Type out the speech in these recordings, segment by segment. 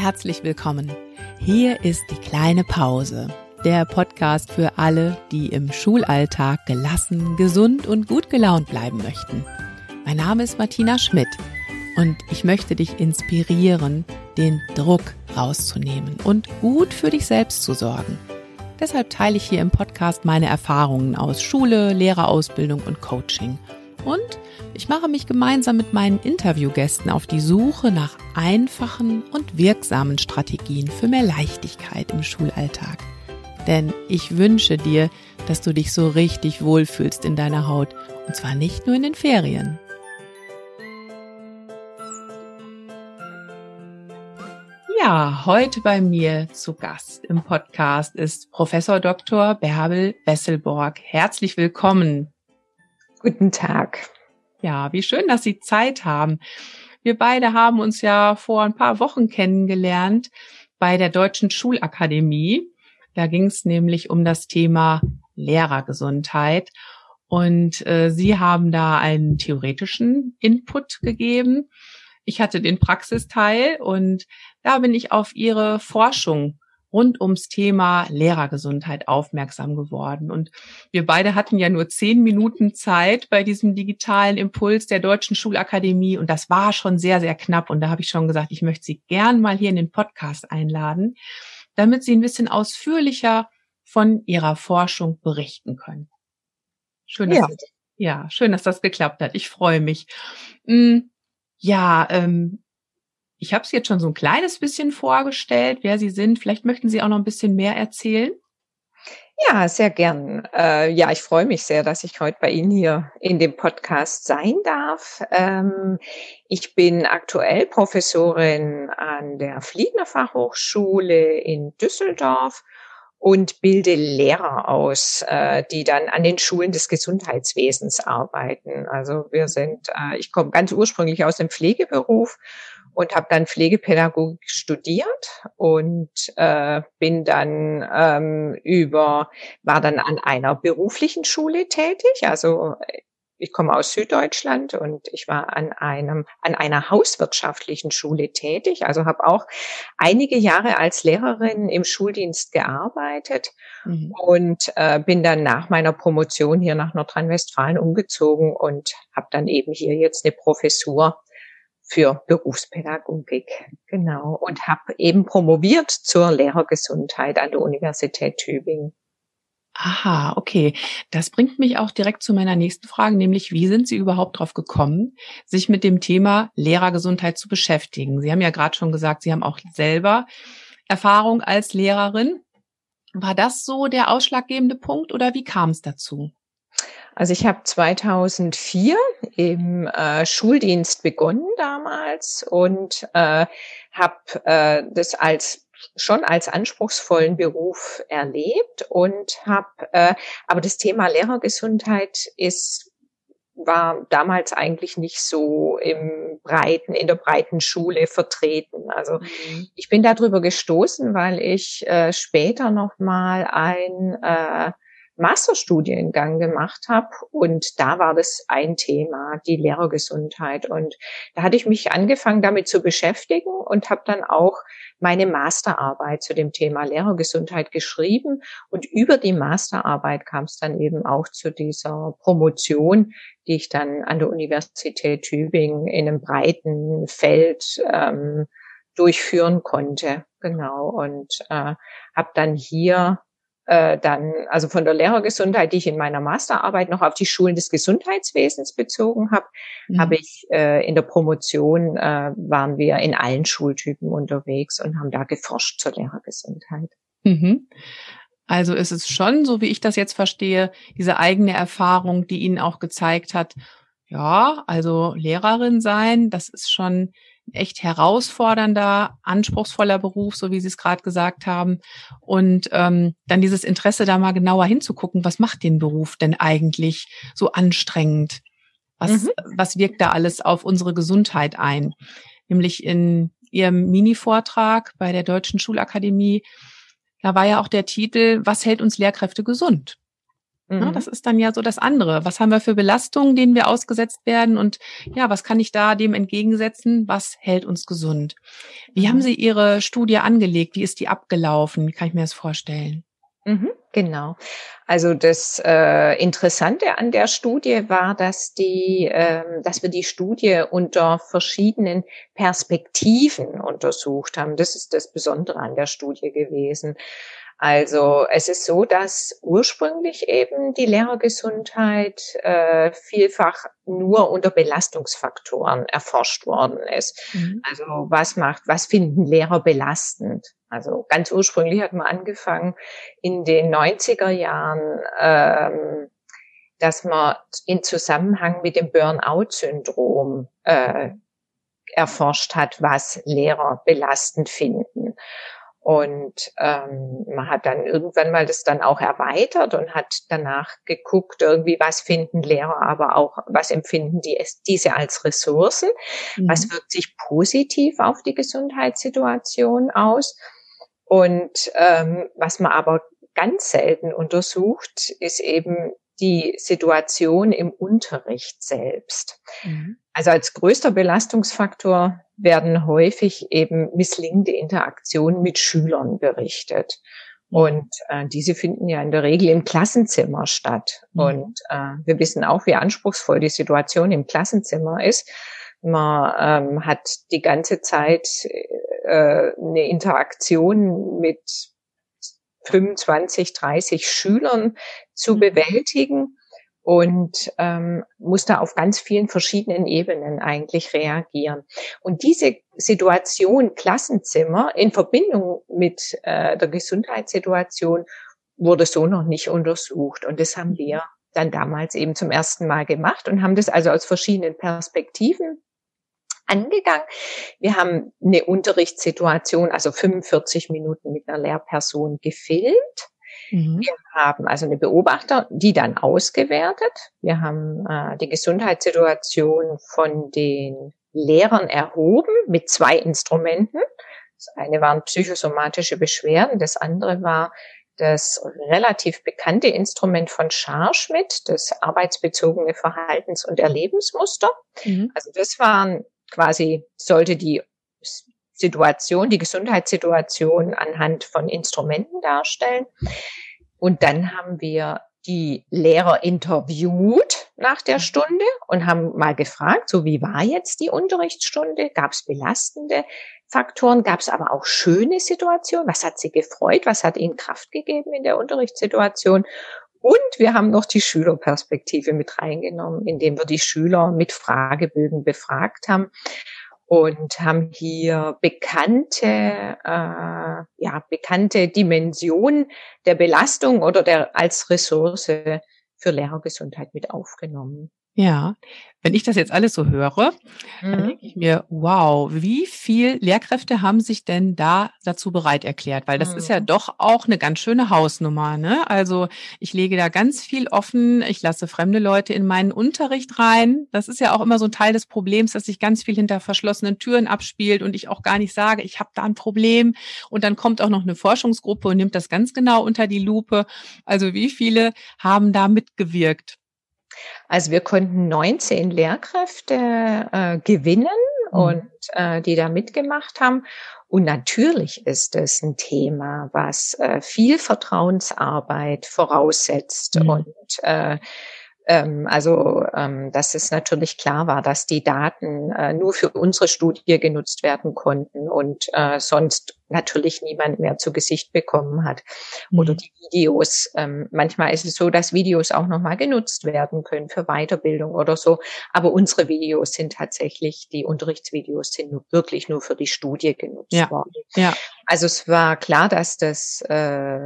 herzlich willkommen. Hier ist die kleine Pause, der Podcast für alle, die im Schulalltag gelassen, gesund und gut gelaunt bleiben möchten. Mein Name ist Martina Schmidt und ich möchte dich inspirieren, den Druck rauszunehmen und gut für dich selbst zu sorgen. Deshalb teile ich hier im Podcast meine Erfahrungen aus Schule, Lehrerausbildung und Coaching. Und ich mache mich gemeinsam mit meinen Interviewgästen auf die Suche nach einfachen und wirksamen Strategien für mehr Leichtigkeit im Schulalltag. Denn ich wünsche dir, dass du dich so richtig wohlfühlst in deiner Haut. Und zwar nicht nur in den Ferien. Ja, heute bei mir zu Gast im Podcast ist Professor Dr. Bärbel Wesselborg. Herzlich willkommen. Guten Tag. Ja, wie schön, dass Sie Zeit haben. Wir beide haben uns ja vor ein paar Wochen kennengelernt bei der Deutschen Schulakademie. Da ging es nämlich um das Thema Lehrergesundheit. Und äh, Sie haben da einen theoretischen Input gegeben. Ich hatte den Praxisteil und da bin ich auf Ihre Forschung rund ums Thema Lehrergesundheit aufmerksam geworden. Und wir beide hatten ja nur zehn Minuten Zeit bei diesem digitalen Impuls der Deutschen Schulakademie. Und das war schon sehr, sehr knapp. Und da habe ich schon gesagt, ich möchte Sie gern mal hier in den Podcast einladen, damit Sie ein bisschen ausführlicher von Ihrer Forschung berichten können. Schön, dass, ja. Das, ja, schön, dass das geklappt hat. Ich freue mich. Hm, ja, ähm, ich habe es jetzt schon so ein kleines bisschen vorgestellt, wer Sie sind. Vielleicht möchten Sie auch noch ein bisschen mehr erzählen. Ja, sehr gern. Äh, ja, ich freue mich sehr, dass ich heute bei Ihnen hier in dem Podcast sein darf. Ähm, ich bin aktuell Professorin an der Fliegner Fachhochschule in Düsseldorf und bilde Lehrer aus, äh, die dann an den Schulen des Gesundheitswesens arbeiten. Also wir sind, äh, ich komme ganz ursprünglich aus dem Pflegeberuf und habe dann Pflegepädagogik studiert und äh, bin dann ähm, über war dann an einer beruflichen Schule tätig, also ich komme aus Süddeutschland und ich war an einem an einer hauswirtschaftlichen Schule tätig, also habe auch einige Jahre als Lehrerin im Schuldienst gearbeitet mhm. und äh, bin dann nach meiner Promotion hier nach Nordrhein-Westfalen umgezogen und habe dann eben hier jetzt eine Professur für Berufspädagogik, genau, und habe eben promoviert zur Lehrergesundheit an der Universität Tübingen. Aha, okay. Das bringt mich auch direkt zu meiner nächsten Frage, nämlich wie sind Sie überhaupt darauf gekommen, sich mit dem Thema Lehrergesundheit zu beschäftigen? Sie haben ja gerade schon gesagt, Sie haben auch selber Erfahrung als Lehrerin. War das so der ausschlaggebende Punkt oder wie kam es dazu? Also ich habe 2004 im äh, Schuldienst begonnen damals und äh, habe äh, das als schon als anspruchsvollen Beruf erlebt und habe äh, aber das Thema Lehrergesundheit ist war damals eigentlich nicht so im breiten in der breiten Schule vertreten. Also mhm. ich bin darüber gestoßen, weil ich äh, später noch mal ein äh, Masterstudiengang gemacht habe und da war das ein Thema, die Lehrergesundheit. Und da hatte ich mich angefangen damit zu beschäftigen und habe dann auch meine Masterarbeit zu dem Thema Lehrergesundheit geschrieben. Und über die Masterarbeit kam es dann eben auch zu dieser Promotion, die ich dann an der Universität Tübingen in einem breiten Feld ähm, durchführen konnte. Genau. Und äh, habe dann hier äh, dann, also von der Lehrergesundheit, die ich in meiner Masterarbeit noch auf die Schulen des Gesundheitswesens bezogen habe, mhm. habe ich äh, in der Promotion äh, waren wir in allen Schultypen unterwegs und haben da geforscht zur Lehrergesundheit. Mhm. Also ist es schon, so wie ich das jetzt verstehe, diese eigene Erfahrung, die Ihnen auch gezeigt hat, ja, also Lehrerin sein, das ist schon echt herausfordernder, anspruchsvoller Beruf, so wie Sie es gerade gesagt haben. Und ähm, dann dieses Interesse, da mal genauer hinzugucken, was macht den Beruf denn eigentlich so anstrengend? Was, mhm. was wirkt da alles auf unsere Gesundheit ein? Nämlich in Ihrem Mini-Vortrag bei der Deutschen Schulakademie, da war ja auch der Titel, was hält uns Lehrkräfte gesund? Mhm. Das ist dann ja so das andere. Was haben wir für Belastungen, denen wir ausgesetzt werden? Und ja, was kann ich da dem entgegensetzen? Was hält uns gesund? Wie haben mhm. Sie Ihre Studie angelegt? Wie ist die abgelaufen? Wie kann ich mir das vorstellen? Mhm, genau. Also das äh, Interessante an der Studie war, dass die, äh, dass wir die Studie unter verschiedenen Perspektiven untersucht haben. Das ist das Besondere an der Studie gewesen. Also es ist so, dass ursprünglich eben die Lehrergesundheit äh, vielfach nur unter Belastungsfaktoren erforscht worden ist. Mhm. Also was macht, was finden Lehrer belastend? Also ganz ursprünglich hat man angefangen in den 90er Jahren, ähm, dass man in Zusammenhang mit dem Burnout-Syndrom äh, erforscht hat, was Lehrer belastend finden. Und ähm, man hat dann irgendwann mal das dann auch erweitert und hat danach geguckt, irgendwie, was finden Lehrer, aber auch, was empfinden die diese als Ressourcen, mhm. was wirkt sich positiv auf die Gesundheitssituation aus. Und ähm, was man aber ganz selten untersucht, ist eben die Situation im Unterricht selbst. Mhm. Also als größter Belastungsfaktor werden häufig eben misslingende Interaktionen mit Schülern berichtet. Und äh, diese finden ja in der Regel im Klassenzimmer statt. Mhm. Und äh, wir wissen auch, wie anspruchsvoll die Situation im Klassenzimmer ist. Man ähm, hat die ganze Zeit äh, eine Interaktion mit 25, 30 Schülern zu mhm. bewältigen und ähm, muss da auf ganz vielen verschiedenen Ebenen eigentlich reagieren. Und diese Situation Klassenzimmer in Verbindung mit äh, der Gesundheitssituation wurde so noch nicht untersucht. Und das haben wir dann damals eben zum ersten Mal gemacht und haben das also aus verschiedenen Perspektiven angegangen. Wir haben eine Unterrichtssituation, also 45 Minuten mit einer Lehrperson gefilmt Mhm. Wir haben also eine Beobachter, die dann ausgewertet. Wir haben äh, die Gesundheitssituation von den Lehrern erhoben mit zwei Instrumenten. Das eine waren psychosomatische Beschwerden, das andere war das relativ bekannte Instrument von Scharschmidt, das arbeitsbezogene Verhaltens- und Erlebensmuster. Mhm. Also das waren quasi, sollte die Situation, die Gesundheitssituation anhand von Instrumenten darstellen. Und dann haben wir die Lehrer interviewt nach der Stunde und haben mal gefragt, so wie war jetzt die Unterrichtsstunde? Gab es belastende Faktoren? Gab es aber auch schöne Situationen? Was hat sie gefreut? Was hat ihnen Kraft gegeben in der Unterrichtssituation? Und wir haben noch die Schülerperspektive mit reingenommen, indem wir die Schüler mit Fragebögen befragt haben und haben hier bekannte, äh, ja, bekannte Dimensionen der Belastung oder der als Ressource für Lehrergesundheit mit aufgenommen. Ja, wenn ich das jetzt alles so höre, mhm. dann denke ich mir, wow, wie viel Lehrkräfte haben sich denn da dazu bereit erklärt? Weil das mhm. ist ja mhm. doch auch eine ganz schöne Hausnummer. Ne? Also ich lege da ganz viel offen, ich lasse fremde Leute in meinen Unterricht rein. Das ist ja auch immer so ein Teil des Problems, dass sich ganz viel hinter verschlossenen Türen abspielt und ich auch gar nicht sage, ich habe da ein Problem. Und dann kommt auch noch eine Forschungsgruppe und nimmt das ganz genau unter die Lupe. Also wie viele haben da mitgewirkt? Also wir konnten 19 Lehrkräfte äh, gewinnen mhm. und äh, die da mitgemacht haben. Und natürlich ist es ein Thema, was äh, viel Vertrauensarbeit voraussetzt mhm. und äh, ähm, also, ähm, dass es natürlich klar war, dass die Daten äh, nur für unsere Studie genutzt werden konnten und äh, sonst natürlich niemand mehr zu Gesicht bekommen hat. Oder mhm. die Videos. Ähm, manchmal ist es so, dass Videos auch nochmal genutzt werden können für Weiterbildung oder so. Aber unsere Videos sind tatsächlich, die Unterrichtsvideos sind nur, wirklich nur für die Studie genutzt ja. worden. Ja. Also es war klar, dass das äh,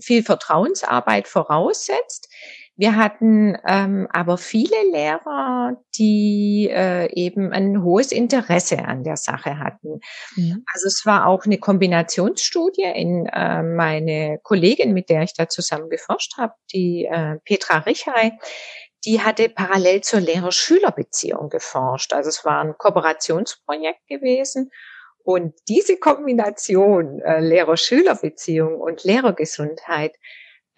viel Vertrauensarbeit voraussetzt. Wir hatten ähm, aber viele Lehrer, die äh, eben ein hohes Interesse an der Sache hatten. Mhm. Also es war auch eine Kombinationsstudie. In äh, meine Kollegin, mit der ich da zusammen geforscht habe, die äh, Petra Richay, die hatte parallel zur Lehrer-Schüler-Beziehung geforscht. Also es war ein Kooperationsprojekt gewesen. Und diese Kombination äh, Lehrer-Schüler-Beziehung und Lehrergesundheit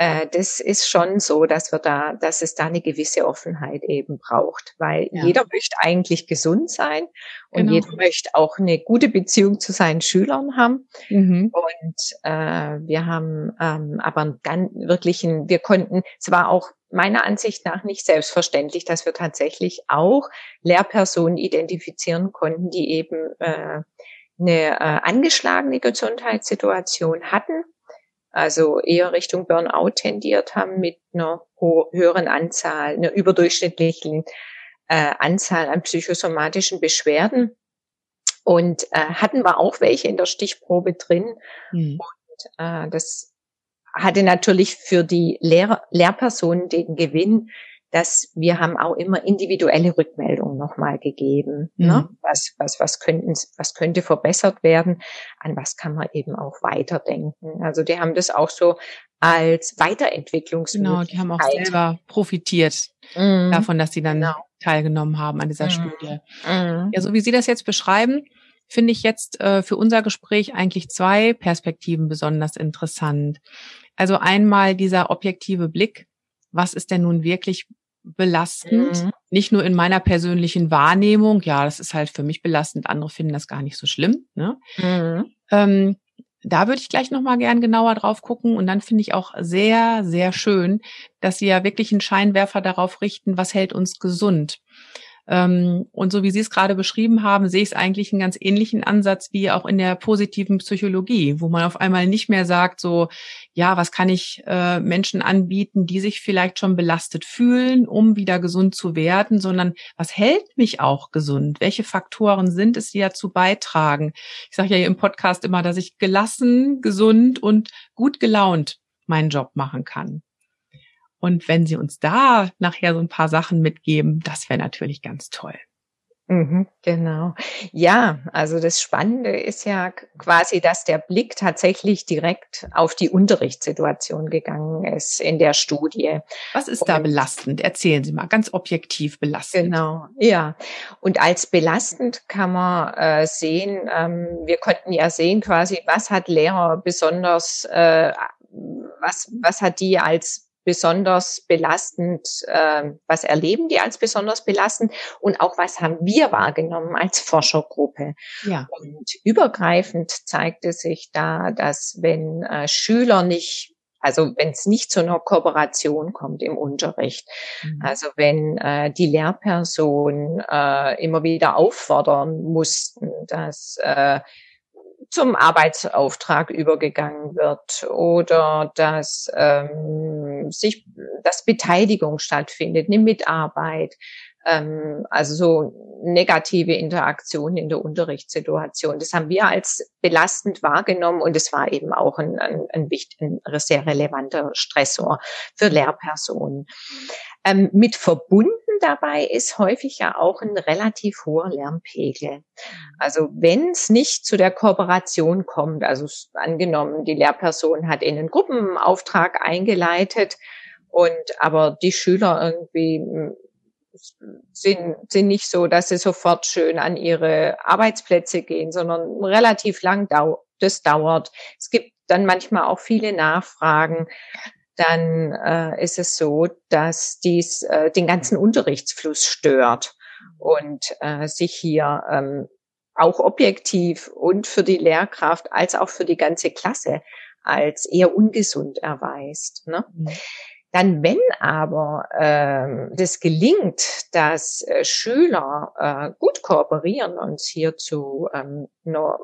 äh, das ist schon so, dass wir da, dass es da eine gewisse Offenheit eben braucht, weil ja. jeder möchte eigentlich gesund sein und genau. jeder möchte auch eine gute Beziehung zu seinen Schülern haben. Mhm. Und äh, wir haben ähm, aber ganz wirklich, ein, wir konnten, es war auch meiner Ansicht nach nicht selbstverständlich, dass wir tatsächlich auch Lehrpersonen identifizieren konnten, die eben äh, eine äh, angeschlagene Gesundheitssituation hatten also eher Richtung Burnout tendiert haben mit einer höheren Anzahl, einer überdurchschnittlichen äh, Anzahl an psychosomatischen Beschwerden. Und äh, hatten wir auch welche in der Stichprobe drin. Mhm. Und äh, das hatte natürlich für die Lehr Lehrpersonen den Gewinn, dass wir haben auch immer individuelle Rückmeldungen nochmal gegeben. Ne? Mhm. Ne? Was, was, was könnten, was könnte verbessert werden? An was kann man eben auch weiterdenken? Also die haben das auch so als Weiterentwicklungsmöglichkeit. Genau, die haben auch selber profitiert mhm. davon, dass sie dann genau. teilgenommen haben an dieser mhm. Studie. Mhm. Ja, so wie Sie das jetzt beschreiben, finde ich jetzt äh, für unser Gespräch eigentlich zwei Perspektiven besonders interessant. Also einmal dieser objektive Blick, was ist denn nun wirklich belastend. Mhm. Nicht nur in meiner persönlichen Wahrnehmung, ja, das ist halt für mich belastend, andere finden das gar nicht so schlimm. Ne? Mhm. Ähm, da würde ich gleich nochmal gern genauer drauf gucken. Und dann finde ich auch sehr, sehr schön, dass Sie ja wirklich einen Scheinwerfer darauf richten, was hält uns gesund. Ähm, und so wie Sie es gerade beschrieben haben, sehe ich es eigentlich einen ganz ähnlichen Ansatz wie auch in der positiven Psychologie, wo man auf einmal nicht mehr sagt, so, ja, was kann ich äh, Menschen anbieten, die sich vielleicht schon belastet fühlen, um wieder gesund zu werden, sondern was hält mich auch gesund? Welche Faktoren sind es, die dazu beitragen? Ich sage ja hier im Podcast immer, dass ich gelassen, gesund und gut gelaunt meinen Job machen kann. Und wenn Sie uns da nachher so ein paar Sachen mitgeben, das wäre natürlich ganz toll. Mhm, genau. Ja, also das Spannende ist ja quasi, dass der Blick tatsächlich direkt auf die Unterrichtssituation gegangen ist in der Studie. Was ist da belastend? Erzählen Sie mal, ganz objektiv belastend. Genau, ja. Und als belastend kann man äh, sehen, ähm, wir konnten ja sehen quasi, was hat Lehrer besonders, äh, was, was hat die als besonders belastend, äh, was erleben die als besonders belastend und auch was haben wir wahrgenommen als Forschergruppe. Ja. Und übergreifend zeigte sich da, dass wenn äh, Schüler nicht also wenn es nicht zu einer Kooperation kommt im Unterricht, mhm. also wenn äh, die Lehrperson äh, immer wieder auffordern mussten, dass äh, zum Arbeitsauftrag übergegangen wird oder dass ähm, sich dass Beteiligung stattfindet, eine Mitarbeit, ähm, also so negative Interaktion in der Unterrichtssituation. Das haben wir als belastend wahrgenommen und es war eben auch ein, ein, ein, ein sehr relevanter Stressor für Lehrpersonen. Ähm, mit verbunden dabei ist häufig ja auch ein relativ hoher Lernpegel. Also wenn es nicht zu der Kooperation kommt, also angenommen, die Lehrperson hat in einen Gruppenauftrag eingeleitet und aber die Schüler irgendwie hm, sind, sind nicht so, dass sie sofort schön an ihre Arbeitsplätze gehen, sondern relativ lang dau das dauert. Es gibt dann manchmal auch viele Nachfragen dann äh, ist es so, dass dies äh, den ganzen Unterrichtsfluss stört und äh, sich hier ähm, auch objektiv und für die Lehrkraft als auch für die ganze Klasse als eher ungesund erweist. Ne? Mhm. Dann, wenn aber ähm, das gelingt, dass äh, Schüler äh, gut kooperieren und hier zu ähm, einer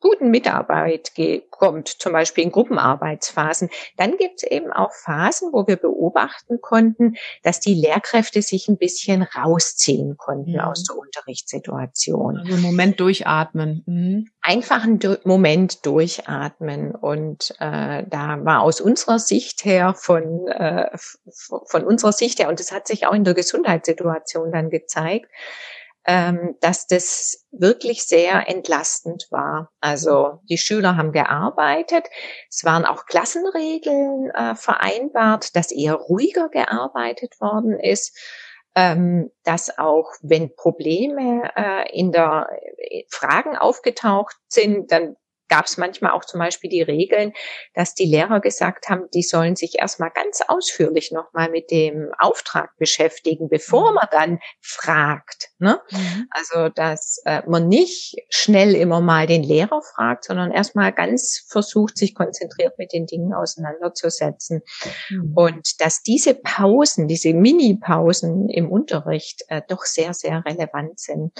guten Mitarbeit kommt, zum Beispiel in Gruppenarbeitsphasen, dann gibt es eben auch Phasen, wo wir beobachten konnten, dass die Lehrkräfte sich ein bisschen rausziehen konnten mhm. aus der Unterrichtssituation. Also einen Moment durchatmen. Mhm. Einfach einen du Moment durchatmen. Und äh, da war aus unserer Sicht her, von, äh, von unserer Sicht her, und das hat sich auch in der Gesundheitssituation dann gezeigt, ähm, dass das wirklich sehr entlastend war. Also die Schüler haben gearbeitet, es waren auch Klassenregeln äh, vereinbart, dass eher ruhiger gearbeitet worden ist, ähm, dass auch wenn Probleme äh, in der äh, Fragen aufgetaucht sind, dann gab es manchmal auch zum Beispiel die Regeln, dass die Lehrer gesagt haben, die sollen sich erstmal ganz ausführlich nochmal mit dem Auftrag beschäftigen, bevor mhm. man dann fragt. Ne? Mhm. Also, dass äh, man nicht schnell immer mal den Lehrer fragt, sondern erstmal ganz versucht, sich konzentriert mit den Dingen auseinanderzusetzen. Mhm. Und dass diese Pausen, diese Mini-Pausen im Unterricht äh, doch sehr, sehr relevant sind.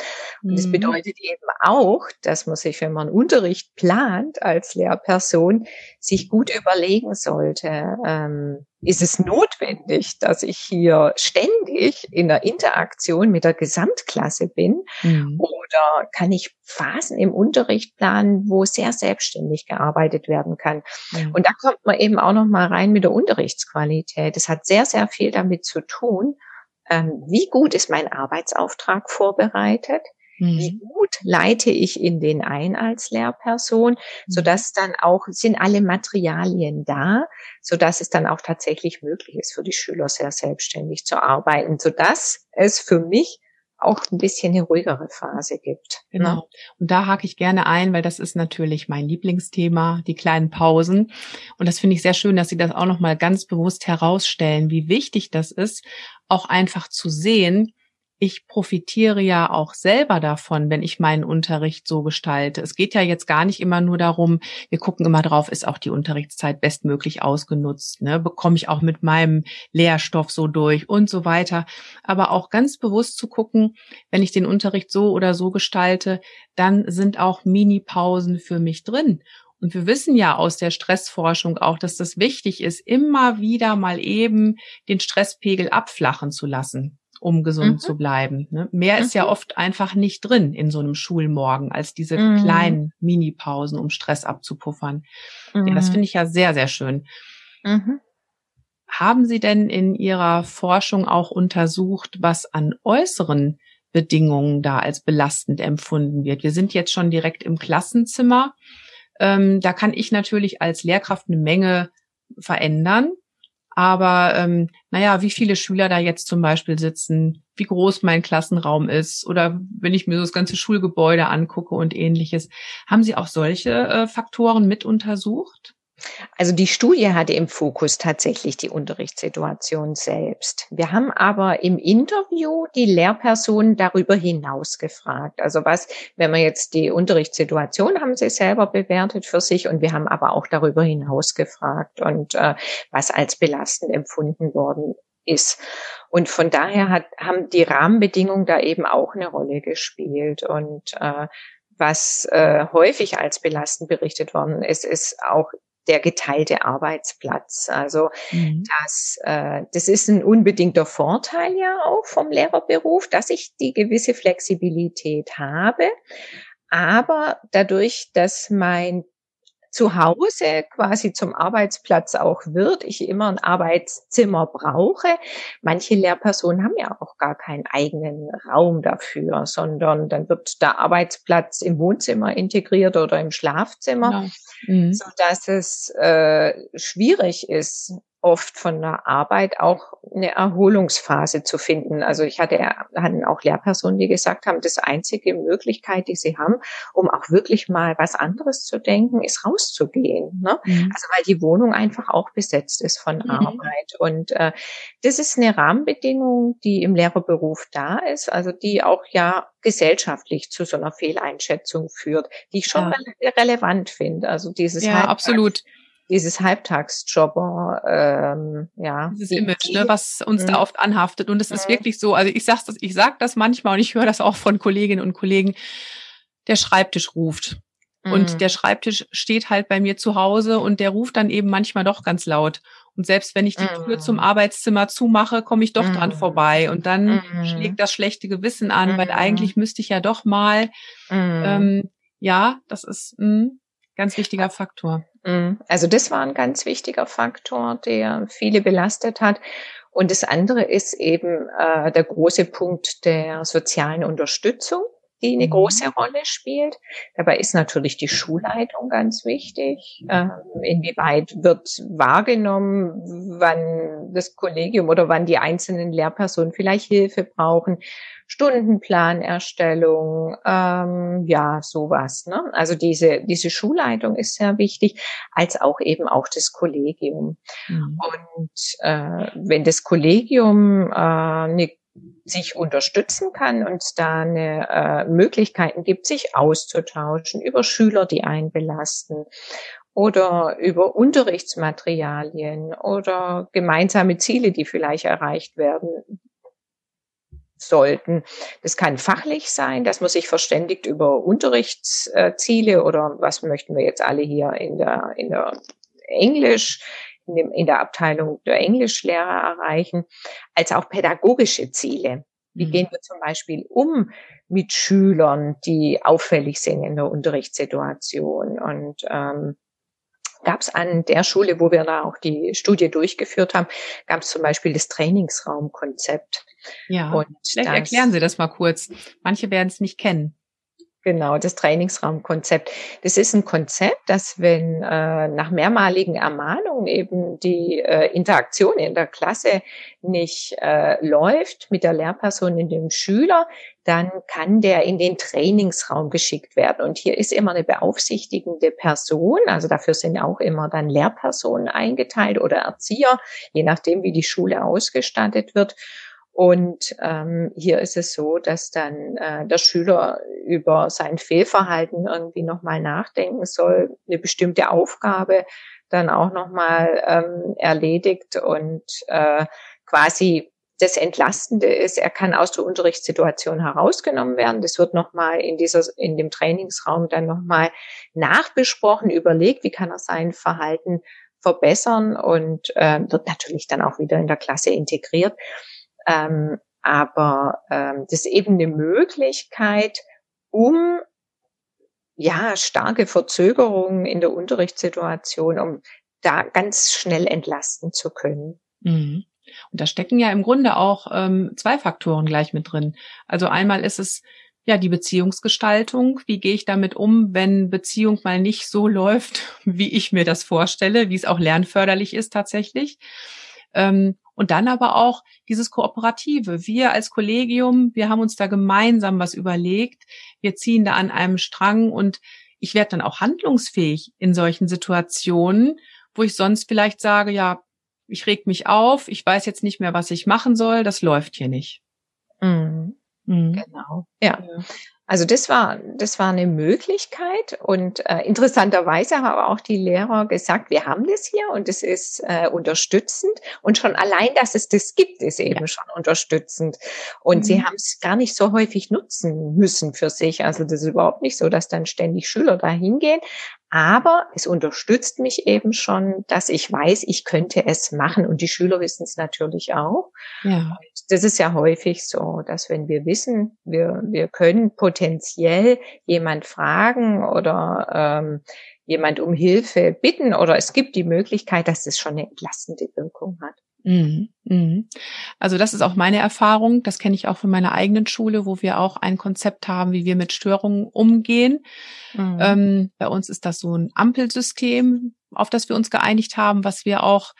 Und das mhm. bedeutet eben auch, dass man sich, wenn man Unterricht plant als Lehrperson, sich gut überlegen sollte, ähm, ist es notwendig, dass ich hier ständig in der Interaktion mit der Gesamtklasse bin? Mhm. Oder kann ich Phasen im Unterricht planen, wo sehr selbstständig gearbeitet werden kann? Mhm. Und da kommt man eben auch noch mal rein mit der Unterrichtsqualität. Es hat sehr, sehr viel damit zu tun, ähm, wie gut ist mein Arbeitsauftrag vorbereitet? Wie mhm. gut leite ich in den ein als Lehrperson, so mhm. dass dann auch, sind alle Materialien da, so dass es dann auch tatsächlich möglich ist, für die Schüler sehr selbstständig zu arbeiten, so dass es für mich auch ein bisschen eine ruhigere Phase gibt. Ne? Genau. Und da hake ich gerne ein, weil das ist natürlich mein Lieblingsthema, die kleinen Pausen. Und das finde ich sehr schön, dass Sie das auch nochmal ganz bewusst herausstellen, wie wichtig das ist, auch einfach zu sehen, ich profitiere ja auch selber davon, wenn ich meinen Unterricht so gestalte. Es geht ja jetzt gar nicht immer nur darum, wir gucken immer drauf, ist auch die Unterrichtszeit bestmöglich ausgenutzt, ne? bekomme ich auch mit meinem Lehrstoff so durch und so weiter. Aber auch ganz bewusst zu gucken, wenn ich den Unterricht so oder so gestalte, dann sind auch Mini-Pausen für mich drin. Und wir wissen ja aus der Stressforschung auch, dass das wichtig ist, immer wieder mal eben den Stresspegel abflachen zu lassen um gesund mhm. zu bleiben. Ne? Mehr mhm. ist ja mhm. oft einfach nicht drin in so einem Schulmorgen als diese mhm. kleinen Mini-Pausen, um Stress abzupuffern. Ja, das mhm. finde ich ja sehr, sehr schön. Mhm. Haben Sie denn in Ihrer Forschung auch untersucht, was an äußeren Bedingungen da als belastend empfunden wird? Wir sind jetzt schon direkt im Klassenzimmer. Ähm, da kann ich natürlich als Lehrkraft eine Menge verändern. Aber ähm, naja, wie viele Schüler da jetzt zum Beispiel sitzen, wie groß mein Klassenraum ist oder wenn ich mir so das ganze Schulgebäude angucke und ähnliches. Haben Sie auch solche äh, Faktoren mit untersucht? Also die Studie hatte im Fokus tatsächlich die Unterrichtssituation selbst. Wir haben aber im Interview die Lehrpersonen darüber hinaus gefragt. Also was, wenn wir jetzt die Unterrichtssituation haben sie selber bewertet für sich und wir haben aber auch darüber hinaus gefragt und äh, was als belastend empfunden worden ist. Und von daher hat, haben die Rahmenbedingungen da eben auch eine Rolle gespielt und äh, was äh, häufig als belastend berichtet worden ist, ist auch der geteilte Arbeitsplatz. Also mhm. das, äh, das ist ein unbedingter Vorteil ja auch vom Lehrerberuf, dass ich die gewisse Flexibilität habe. Aber dadurch, dass mein zu Hause quasi zum Arbeitsplatz auch wird, ich immer ein Arbeitszimmer brauche. Manche Lehrpersonen haben ja auch gar keinen eigenen Raum dafür, sondern dann wird der Arbeitsplatz im Wohnzimmer integriert oder im Schlafzimmer, genau. mhm. so dass es äh, schwierig ist, oft von der Arbeit auch eine Erholungsphase zu finden. Also ich hatte hatten auch Lehrpersonen, die gesagt haben, das einzige Möglichkeit, die sie haben, um auch wirklich mal was anderes zu denken, ist rauszugehen. Ne? Mhm. Also weil die Wohnung einfach auch besetzt ist von mhm. Arbeit. Und äh, das ist eine Rahmenbedingung, die im Lehrerberuf da ist, also die auch ja gesellschaftlich zu so einer Fehleinschätzung führt, die ich schon ja. relevant finde. Also dieses ja, absolut dieses Halbtagsjobber, ähm, ja. Dieses Image, ne, was uns da mhm. oft anhaftet. Und es ist mhm. wirklich so, also ich sag's das, ich sag das manchmal und ich höre das auch von Kolleginnen und Kollegen, der Schreibtisch ruft. Und mhm. der Schreibtisch steht halt bei mir zu Hause und der ruft dann eben manchmal doch ganz laut. Und selbst wenn ich die Tür zum Arbeitszimmer zumache, komme ich doch dran vorbei. Und dann schlägt das schlechte Gewissen an, weil eigentlich müsste ich ja doch mal. Ähm, ja, das ist mh, ganz wichtiger Faktor. Mhm. Also das war ein ganz wichtiger Faktor, der viele belastet hat. Und das andere ist eben äh, der große Punkt der sozialen Unterstützung, die eine mhm. große Rolle spielt. Dabei ist natürlich die Schulleitung ganz wichtig. Ähm, inwieweit wird wahrgenommen, wann das Kollegium oder wann die einzelnen Lehrpersonen vielleicht Hilfe brauchen Stundenplanerstellung, ähm, ja, sowas. Ne? Also diese, diese Schulleitung ist sehr wichtig, als auch eben auch das Kollegium. Mhm. Und äh, wenn das Kollegium äh, eine sich unterstützen kann und da eine äh, Möglichkeiten gibt, sich auszutauschen über Schüler, die einen belasten oder über Unterrichtsmaterialien oder gemeinsame Ziele, die vielleicht erreicht werden sollten. Das kann fachlich sein, dass man sich verständigt über Unterrichtsziele oder was möchten wir jetzt alle hier in der, in der Englisch, in, dem, in der Abteilung der Englischlehrer erreichen, als auch pädagogische Ziele. Wie mhm. gehen wir zum Beispiel um mit Schülern, die auffällig sind in der Unterrichtssituation? Und ähm, gab es an der Schule, wo wir da auch die Studie durchgeführt haben, gab es zum Beispiel das Trainingsraumkonzept. Ja, und vielleicht das, erklären Sie das mal kurz. Manche werden es nicht kennen. Genau, das Trainingsraumkonzept. Das ist ein Konzept, dass wenn äh, nach mehrmaligen Ermahnungen eben die äh, Interaktion in der Klasse nicht äh, läuft mit der Lehrperson und dem Schüler, dann kann der in den Trainingsraum geschickt werden. Und hier ist immer eine beaufsichtigende Person, also dafür sind auch immer dann Lehrpersonen eingeteilt oder Erzieher, je nachdem, wie die Schule ausgestattet wird. Und ähm, hier ist es so, dass dann äh, der Schüler über sein Fehlverhalten irgendwie nochmal nachdenken soll, eine bestimmte Aufgabe dann auch nochmal ähm, erledigt und äh, quasi das Entlastende ist, er kann aus der Unterrichtssituation herausgenommen werden. Das wird nochmal in dieser, in dem Trainingsraum dann nochmal nachbesprochen, überlegt, wie kann er sein Verhalten verbessern und äh, wird natürlich dann auch wieder in der Klasse integriert. Ähm, aber ähm, das ist eben eine Möglichkeit, um ja starke Verzögerungen in der Unterrichtssituation, um da ganz schnell entlasten zu können. Mhm. Und da stecken ja im Grunde auch ähm, zwei Faktoren gleich mit drin. Also einmal ist es ja die Beziehungsgestaltung. Wie gehe ich damit um, wenn Beziehung mal nicht so läuft, wie ich mir das vorstelle, wie es auch lernförderlich ist tatsächlich. Ähm, und dann aber auch dieses Kooperative. Wir als Kollegium, wir haben uns da gemeinsam was überlegt. Wir ziehen da an einem Strang und ich werde dann auch handlungsfähig in solchen Situationen, wo ich sonst vielleicht sage, ja, ich reg mich auf, ich weiß jetzt nicht mehr, was ich machen soll, das läuft hier nicht. Mhm. Mhm. Genau. Ja. ja. Also das war, das war eine Möglichkeit und äh, interessanterweise haben auch die Lehrer gesagt, wir haben das hier und es ist äh, unterstützend und schon allein, dass es das gibt, ist eben ja. schon unterstützend und mhm. sie haben es gar nicht so häufig nutzen müssen für sich. Also das ist überhaupt nicht so, dass dann ständig Schüler da hingehen, aber es unterstützt mich eben schon, dass ich weiß, ich könnte es machen. Und die Schüler wissen es natürlich auch. Ja. das ist ja häufig so, dass wenn wir wissen, wir, wir können potenziell jemand fragen oder ähm, jemand um Hilfe bitten oder es gibt die Möglichkeit, dass es schon eine entlastende Wirkung hat. Mhm, mhm. Also das ist auch meine Erfahrung. Das kenne ich auch von meiner eigenen Schule, wo wir auch ein Konzept haben, wie wir mit Störungen umgehen. Mhm. Ähm, bei uns ist das so ein Ampelsystem, auf das wir uns geeinigt haben, was wir auch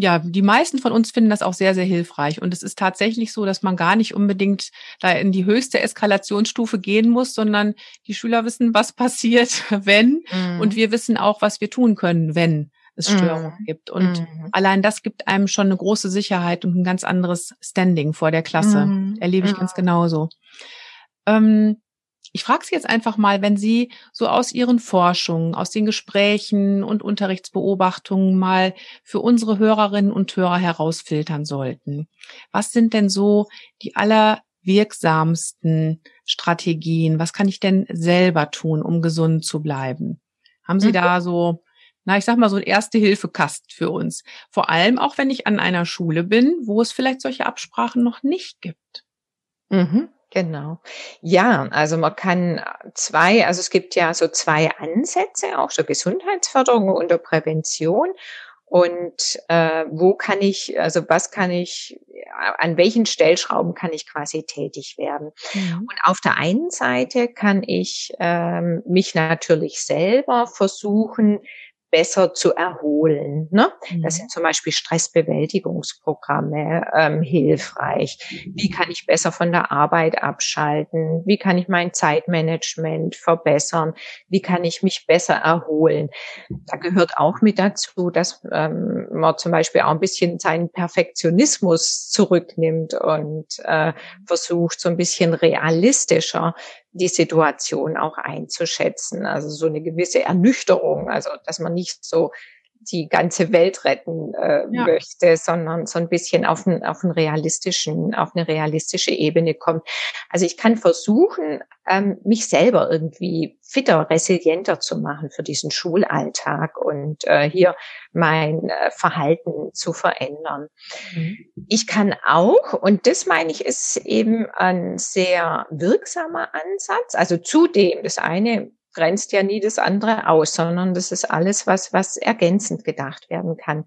ja, die meisten von uns finden das auch sehr, sehr hilfreich. Und es ist tatsächlich so, dass man gar nicht unbedingt da in die höchste Eskalationsstufe gehen muss, sondern die Schüler wissen, was passiert, wenn. Mhm. Und wir wissen auch, was wir tun können, wenn es Störungen mm. gibt. Und mm. allein das gibt einem schon eine große Sicherheit und ein ganz anderes Standing vor der Klasse. Mm. Erlebe ich ganz genauso. Ähm, ich frage Sie jetzt einfach mal, wenn Sie so aus Ihren Forschungen, aus den Gesprächen und Unterrichtsbeobachtungen mal für unsere Hörerinnen und Hörer herausfiltern sollten. Was sind denn so die allerwirksamsten Strategien? Was kann ich denn selber tun, um gesund zu bleiben? Haben Sie mhm. da so na, ich sag mal so ein Erste-Hilfe-Kast für uns. Vor allem auch, wenn ich an einer Schule bin, wo es vielleicht solche Absprachen noch nicht gibt. Mhm. Genau. Ja, also man kann zwei, also es gibt ja so zwei Ansätze, auch so Gesundheitsförderung und der Prävention. Und äh, wo kann ich, also was kann ich, an welchen Stellschrauben kann ich quasi tätig werden? Mhm. Und auf der einen Seite kann ich ähm, mich natürlich selber versuchen, besser zu erholen. Ne? Mhm. Das sind zum Beispiel Stressbewältigungsprogramme ähm, hilfreich. Wie kann ich besser von der Arbeit abschalten? Wie kann ich mein Zeitmanagement verbessern? Wie kann ich mich besser erholen? Da gehört auch mit dazu, dass ähm, man zum Beispiel auch ein bisschen seinen Perfektionismus zurücknimmt und äh, versucht, so ein bisschen realistischer die Situation auch einzuschätzen. Also so eine gewisse Ernüchterung, also dass man nicht so die ganze Welt retten äh, ja. möchte, sondern so ein bisschen auf, ein, auf, einen realistischen, auf eine realistische Ebene kommt. Also ich kann versuchen, ähm, mich selber irgendwie fitter, resilienter zu machen für diesen Schulalltag und äh, hier mein äh, Verhalten zu verändern. Mhm. Ich kann auch, und das meine ich, ist eben ein sehr wirksamer Ansatz. Also zudem, das eine grenzt ja nie das andere aus, sondern das ist alles, was, was ergänzend gedacht werden kann.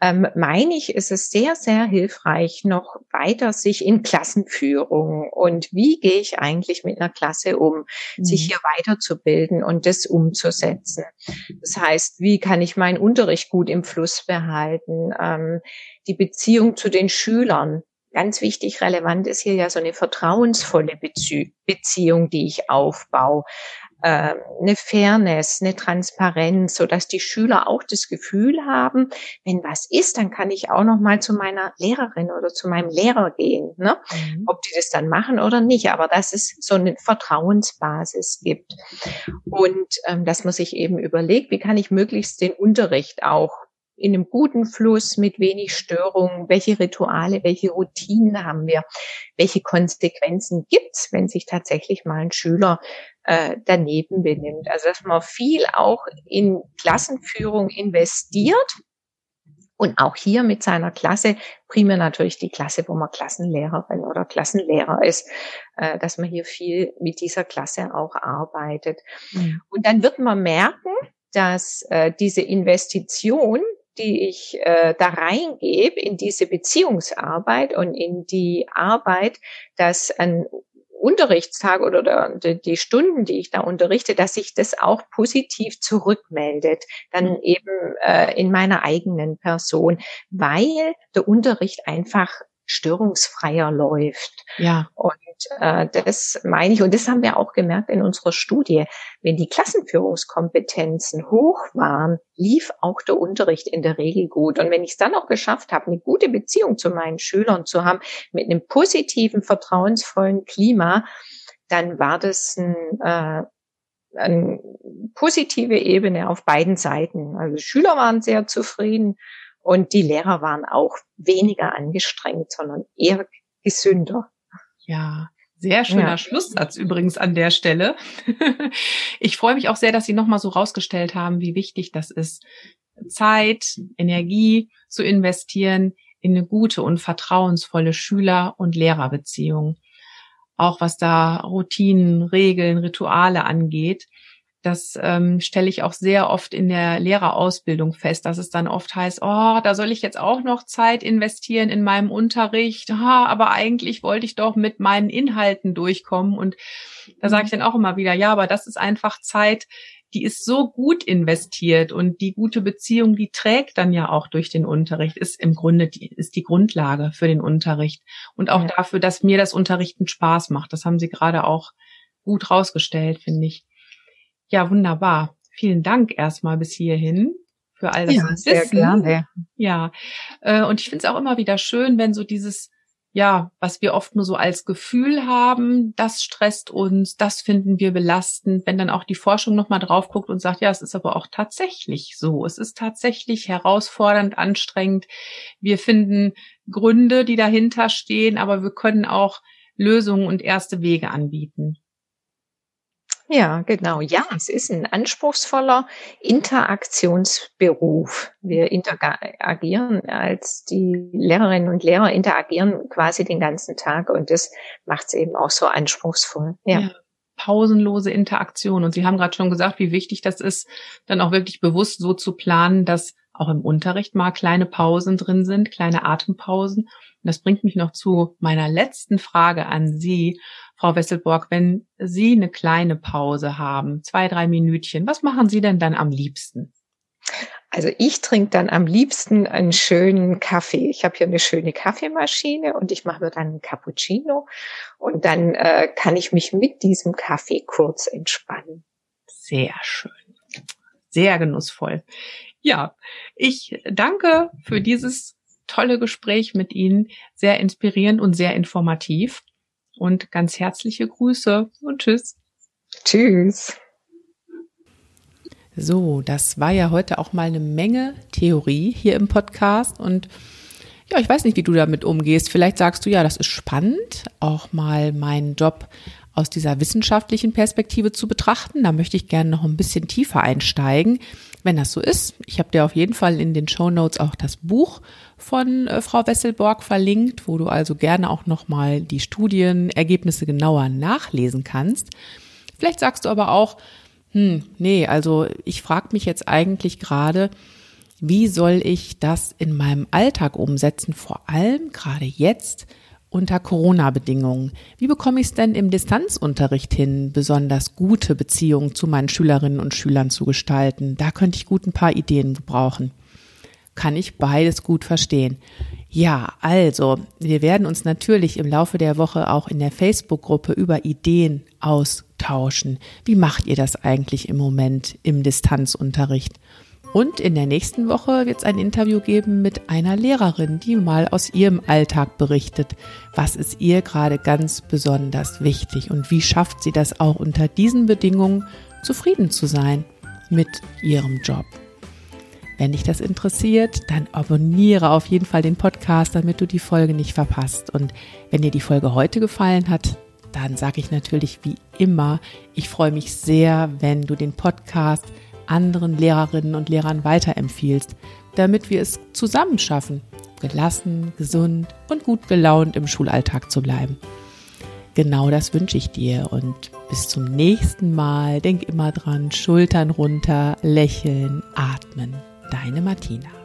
Ähm, meine ich, ist es sehr, sehr hilfreich, noch weiter sich in Klassenführung und wie gehe ich eigentlich mit einer Klasse um, mhm. sich hier weiterzubilden und das umzusetzen. Das heißt, wie kann ich meinen Unterricht gut im Fluss behalten, ähm, die Beziehung zu den Schülern, ganz wichtig, relevant ist hier ja so eine vertrauensvolle Beziehung, die ich aufbaue äh, eine Fairness, eine Transparenz, so dass die Schüler auch das Gefühl haben, wenn was ist, dann kann ich auch noch mal zu meiner Lehrerin oder zu meinem Lehrer gehen, ne? Mhm. ob die das dann machen oder nicht, aber dass es so eine Vertrauensbasis gibt und ähm, dass man sich eben überlegt, wie kann ich möglichst den Unterricht auch in einem guten Fluss mit wenig Störungen, welche Rituale, welche Routinen haben wir, welche Konsequenzen gibt's, wenn sich tatsächlich mal ein Schüler äh, daneben benimmt. Also dass man viel auch in Klassenführung investiert und auch hier mit seiner Klasse, primär natürlich die Klasse, wo man Klassenlehrerin oder Klassenlehrer ist, äh, dass man hier viel mit dieser Klasse auch arbeitet. Mhm. Und dann wird man merken, dass äh, diese Investition, die ich äh, da reingebe in diese Beziehungsarbeit und in die Arbeit, dass ein Unterrichtstag oder der, die Stunden, die ich da unterrichte, dass sich das auch positiv zurückmeldet, dann mhm. eben äh, in meiner eigenen Person, weil der Unterricht einfach störungsfreier läuft. Ja. Und äh, das meine ich, und das haben wir auch gemerkt in unserer Studie, wenn die Klassenführungskompetenzen hoch waren, lief auch der Unterricht in der Regel gut. Und wenn ich es dann auch geschafft habe, eine gute Beziehung zu meinen Schülern zu haben, mit einem positiven, vertrauensvollen Klima, dann war das ein, äh, eine positive Ebene auf beiden Seiten. Also Schüler waren sehr zufrieden und die Lehrer waren auch weniger angestrengt, sondern eher gesünder. Ja, sehr schöner ja. Schlusssatz übrigens an der Stelle. ich freue mich auch sehr, dass Sie nochmal so rausgestellt haben, wie wichtig das ist, Zeit, Energie zu investieren in eine gute und vertrauensvolle Schüler- und Lehrerbeziehung. Auch was da Routinen, Regeln, Rituale angeht das ähm, stelle ich auch sehr oft in der Lehrerausbildung fest, dass es dann oft heißt, oh, da soll ich jetzt auch noch Zeit investieren in meinem Unterricht, ha, aber eigentlich wollte ich doch mit meinen Inhalten durchkommen. Und da sage ich dann auch immer wieder, ja, aber das ist einfach Zeit, die ist so gut investiert und die gute Beziehung, die trägt dann ja auch durch den Unterricht, ist im Grunde die, ist die Grundlage für den Unterricht und auch ja. dafür, dass mir das Unterrichten Spaß macht. Das haben Sie gerade auch gut rausgestellt, finde ich. Ja, wunderbar. Vielen Dank erstmal bis hierhin für all das ja, Wissen. Sehr gerne. Ja, äh, und ich finde es auch immer wieder schön, wenn so dieses ja, was wir oft nur so als Gefühl haben, das stresst uns, das finden wir belastend, wenn dann auch die Forschung nochmal drauf guckt und sagt, ja, es ist aber auch tatsächlich so. Es ist tatsächlich herausfordernd, anstrengend. Wir finden Gründe, die dahinter stehen, aber wir können auch Lösungen und erste Wege anbieten. Ja, genau. Ja, es ist ein anspruchsvoller Interaktionsberuf. Wir interagieren als die Lehrerinnen und Lehrer interagieren quasi den ganzen Tag und das macht es eben auch so anspruchsvoll. Ja. ja. Pausenlose Interaktion. Und Sie haben gerade schon gesagt, wie wichtig das ist, dann auch wirklich bewusst so zu planen, dass auch im Unterricht mal kleine Pausen drin sind, kleine Atempausen. Und das bringt mich noch zu meiner letzten Frage an Sie. Frau Wesselborg, wenn Sie eine kleine Pause haben, zwei, drei Minütchen, was machen Sie denn dann am liebsten? Also ich trinke dann am liebsten einen schönen Kaffee. Ich habe hier eine schöne Kaffeemaschine und ich mache mir dann einen Cappuccino und dann äh, kann ich mich mit diesem Kaffee kurz entspannen. Sehr schön. Sehr genussvoll. Ja, ich danke für dieses tolle Gespräch mit Ihnen. Sehr inspirierend und sehr informativ. Und ganz herzliche Grüße und tschüss. Tschüss. So, das war ja heute auch mal eine Menge Theorie hier im Podcast und ja, ich weiß nicht, wie du damit umgehst. Vielleicht sagst du ja, das ist spannend, auch mal meinen Job aus dieser wissenschaftlichen Perspektive zu betrachten. Da möchte ich gerne noch ein bisschen tiefer einsteigen. Wenn das so ist, ich habe dir auf jeden Fall in den Show Notes auch das Buch von äh, Frau Wesselborg verlinkt, wo du also gerne auch noch mal die Studienergebnisse genauer nachlesen kannst. Vielleicht sagst du aber auch, hm, nee, also ich frage mich jetzt eigentlich gerade, wie soll ich das in meinem Alltag umsetzen, vor allem gerade jetzt unter Corona-Bedingungen. Wie bekomme ich es denn im Distanzunterricht hin, besonders gute Beziehungen zu meinen Schülerinnen und Schülern zu gestalten? Da könnte ich gut ein paar Ideen gebrauchen. Kann ich beides gut verstehen. Ja, also, wir werden uns natürlich im Laufe der Woche auch in der Facebook-Gruppe über Ideen austauschen. Wie macht ihr das eigentlich im Moment im Distanzunterricht? Und in der nächsten Woche wird es ein Interview geben mit einer Lehrerin, die mal aus ihrem Alltag berichtet. Was ist ihr gerade ganz besonders wichtig und wie schafft sie das auch unter diesen Bedingungen zufrieden zu sein mit ihrem Job? Wenn dich das interessiert, dann abonniere auf jeden Fall den Podcast, damit du die Folge nicht verpasst. Und wenn dir die Folge heute gefallen hat, dann sage ich natürlich wie immer, ich freue mich sehr, wenn du den Podcast anderen Lehrerinnen und Lehrern weiterempfiehlst, damit wir es zusammen schaffen, gelassen, gesund und gut gelaunt im Schulalltag zu bleiben. Genau das wünsche ich dir und bis zum nächsten Mal. Denk immer dran, Schultern runter, lächeln, atmen. Deine Martina.